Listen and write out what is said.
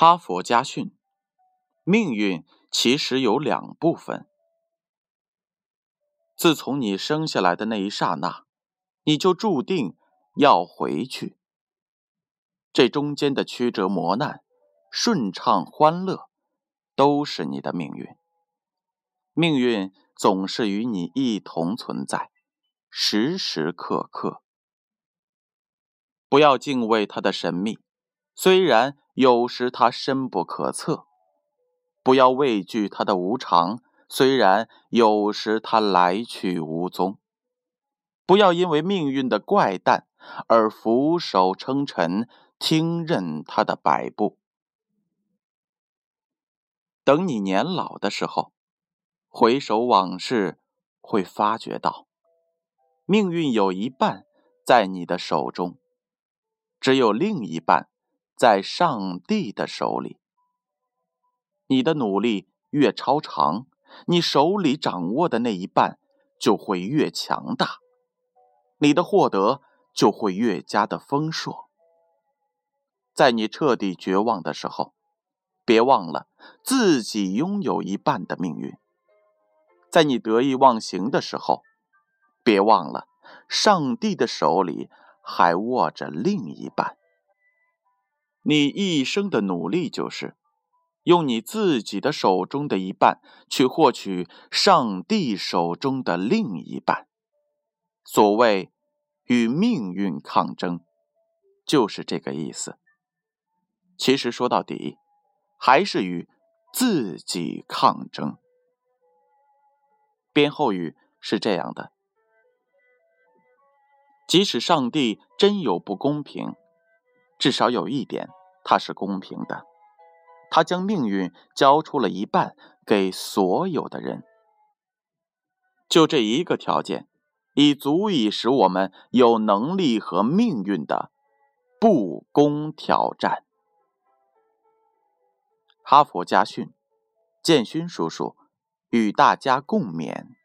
哈佛家训：命运其实有两部分。自从你生下来的那一刹那，你就注定要回去。这中间的曲折磨难、顺畅欢乐，都是你的命运。命运总是与你一同存在，时时刻刻。不要敬畏它的神秘，虽然有时它深不可测；不要畏惧它的无常。虽然有时他来去无踪，不要因为命运的怪诞而俯首称臣，听任他的摆布。等你年老的时候，回首往事，会发觉到，命运有一半在你的手中，只有另一半在上帝的手里。你的努力越超常。你手里掌握的那一半就会越强大，你的获得就会越加的丰硕。在你彻底绝望的时候，别忘了自己拥有一半的命运；在你得意忘形的时候，别忘了上帝的手里还握着另一半。你一生的努力就是。用你自己的手中的一半去获取上帝手中的另一半。所谓与命运抗争，就是这个意思。其实说到底，还是与自己抗争。编后语是这样的：即使上帝真有不公平，至少有一点，他是公平的。他将命运交出了一半给所有的人，就这一个条件，已足以使我们有能力和命运的不公挑战。哈佛家训，建勋叔叔与大家共勉。